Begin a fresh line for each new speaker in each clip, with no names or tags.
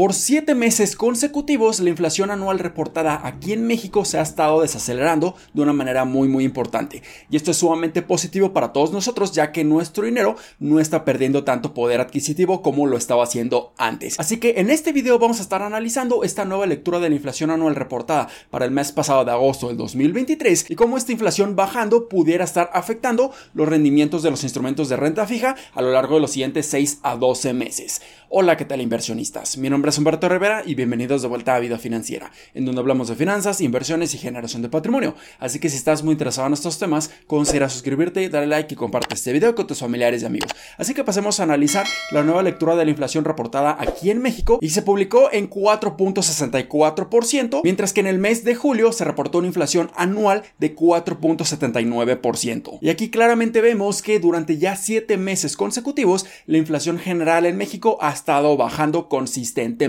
Por siete meses consecutivos, la inflación anual reportada aquí en México se ha estado desacelerando de una manera muy muy importante. Y esto es sumamente positivo para todos nosotros, ya que nuestro dinero no está perdiendo tanto poder adquisitivo como lo estaba haciendo antes. Así que en este video vamos a estar analizando esta nueva lectura de la inflación anual reportada para el mes pasado de agosto del 2023 y cómo esta inflación bajando pudiera estar afectando los rendimientos de los instrumentos de renta fija a lo largo de los siguientes 6 a 12 meses. Hola, ¿qué tal inversionistas? Mi nombre es Humberto Rivera y bienvenidos de vuelta a Vida Financiera, en donde hablamos de finanzas, inversiones y generación de patrimonio. Así que si estás muy interesado en estos temas, considera suscribirte, darle like y comparte este video con tus familiares y amigos. Así que pasemos a analizar la nueva lectura de la inflación reportada aquí en México y se publicó en 4.64%, mientras que en el mes de julio se reportó una inflación anual de 4.79%. Y aquí claramente vemos que durante ya 7 meses consecutivos, la inflación general en México ha estado bajando consistentemente.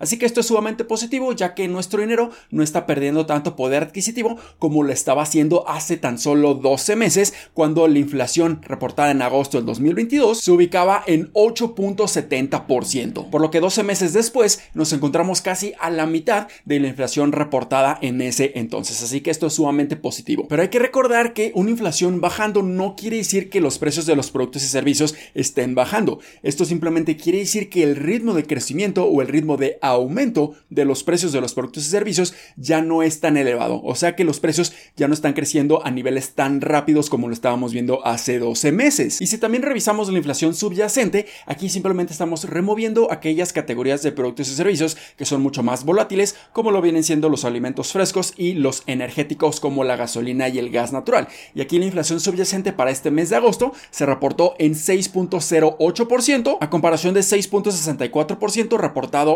Así que esto es sumamente positivo ya que nuestro dinero no está perdiendo tanto poder adquisitivo como lo estaba haciendo hace tan solo 12 meses cuando la inflación reportada en agosto del 2022 se ubicaba en 8.70%, por lo que 12 meses después nos encontramos casi a la mitad de la inflación reportada en ese entonces, así que esto es sumamente positivo. Pero hay que recordar que una inflación bajando no quiere decir que los precios de los productos y servicios estén bajando, esto simplemente quiere decir que el ritmo de crecimiento o el ritmo de aumento de los precios de los productos y servicios ya no es tan elevado. O sea que los precios ya no están creciendo a niveles tan rápidos como lo estábamos viendo hace 12 meses. Y si también revisamos la inflación subyacente, aquí simplemente estamos removiendo aquellas categorías de productos y servicios que son mucho más volátiles, como lo vienen siendo los alimentos frescos y los energéticos como la gasolina y el gas natural. Y aquí la inflación subyacente para este mes de agosto se reportó en 6.08% a comparación de 6. 64%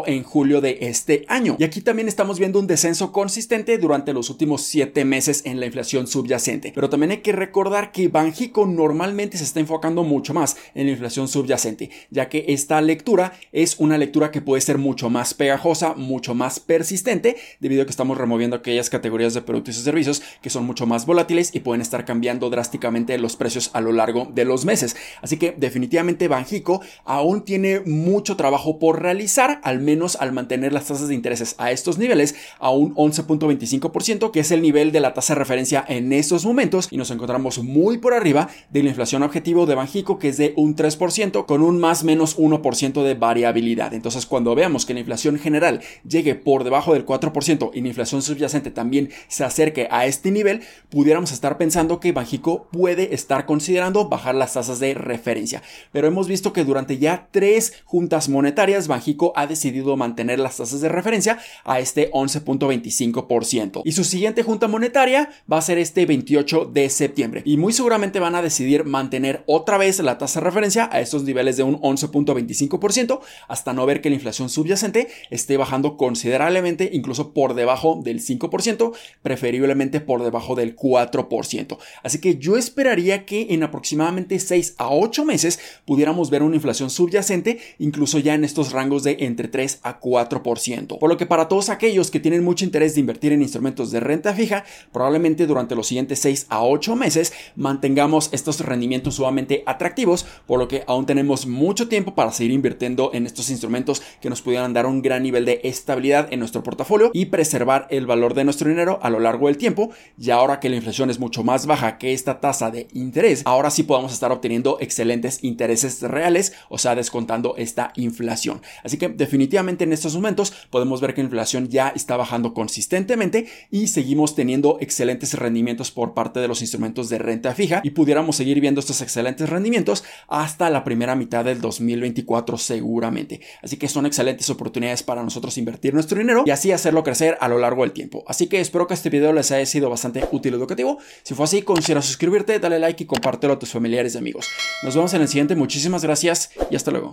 en julio de este año. Y aquí también estamos viendo un descenso consistente durante los últimos 7 meses en la inflación subyacente. Pero también hay que recordar que Banjico normalmente se está enfocando mucho más en la inflación subyacente, ya que esta lectura es una lectura que puede ser mucho más pegajosa, mucho más persistente, debido a que estamos removiendo aquellas categorías de productos y servicios que son mucho más volátiles y pueden estar cambiando drásticamente los precios a lo largo de los meses. Así que definitivamente Banjico aún tiene mucho trabajo por realizar, al menos al mantener las tasas de intereses a estos niveles a un 11.25%, que es el nivel de la tasa de referencia en estos momentos, y nos encontramos muy por arriba de la inflación objetivo de Banjico, que es de un 3%, con un más menos 1% de variabilidad. Entonces, cuando veamos que la inflación general llegue por debajo del 4% y la inflación subyacente también se acerque a este nivel, pudiéramos estar pensando que Banjico puede estar considerando bajar las tasas de referencia. Pero hemos visto que durante ya tres juntas monetarias, Banjico ha decidido mantener las tasas de referencia a este 11.25%. Y su siguiente junta monetaria va a ser este 28 de septiembre. Y muy seguramente van a decidir mantener otra vez la tasa de referencia a estos niveles de un 11.25% hasta no ver que la inflación subyacente esté bajando considerablemente, incluso por debajo del 5%, preferiblemente por debajo del 4%. Así que yo esperaría que en aproximadamente 6 a 8 meses pudiéramos ver una inflación subyacente, incluso ya en estos rangos de entre 3 a 4%. Por lo que para todos aquellos que tienen mucho interés de invertir en instrumentos de renta fija, probablemente durante los siguientes 6 a 8 meses mantengamos estos rendimientos sumamente atractivos, por lo que aún tenemos mucho tiempo para seguir invirtiendo en estos instrumentos que nos pudieran dar un gran nivel de estabilidad en nuestro portafolio y preservar el valor de nuestro dinero a lo largo del tiempo. Y ahora que la inflación es mucho más baja que esta tasa de interés, ahora sí podemos estar obteniendo excelentes intereses reales, o sea, descontando esta inflación. Así que definitivamente en estos momentos podemos ver que la inflación ya está bajando consistentemente y seguimos teniendo excelentes rendimientos por parte de los instrumentos de renta fija y pudiéramos seguir viendo estos excelentes rendimientos hasta la primera mitad del 2024 seguramente. Así que son excelentes oportunidades para nosotros invertir nuestro dinero y así hacerlo crecer a lo largo del tiempo. Así que espero que este video les haya sido bastante útil y educativo. Si fue así, considera suscribirte, dale like y compártelo a tus familiares y amigos. Nos vemos en el siguiente. Muchísimas gracias y hasta luego.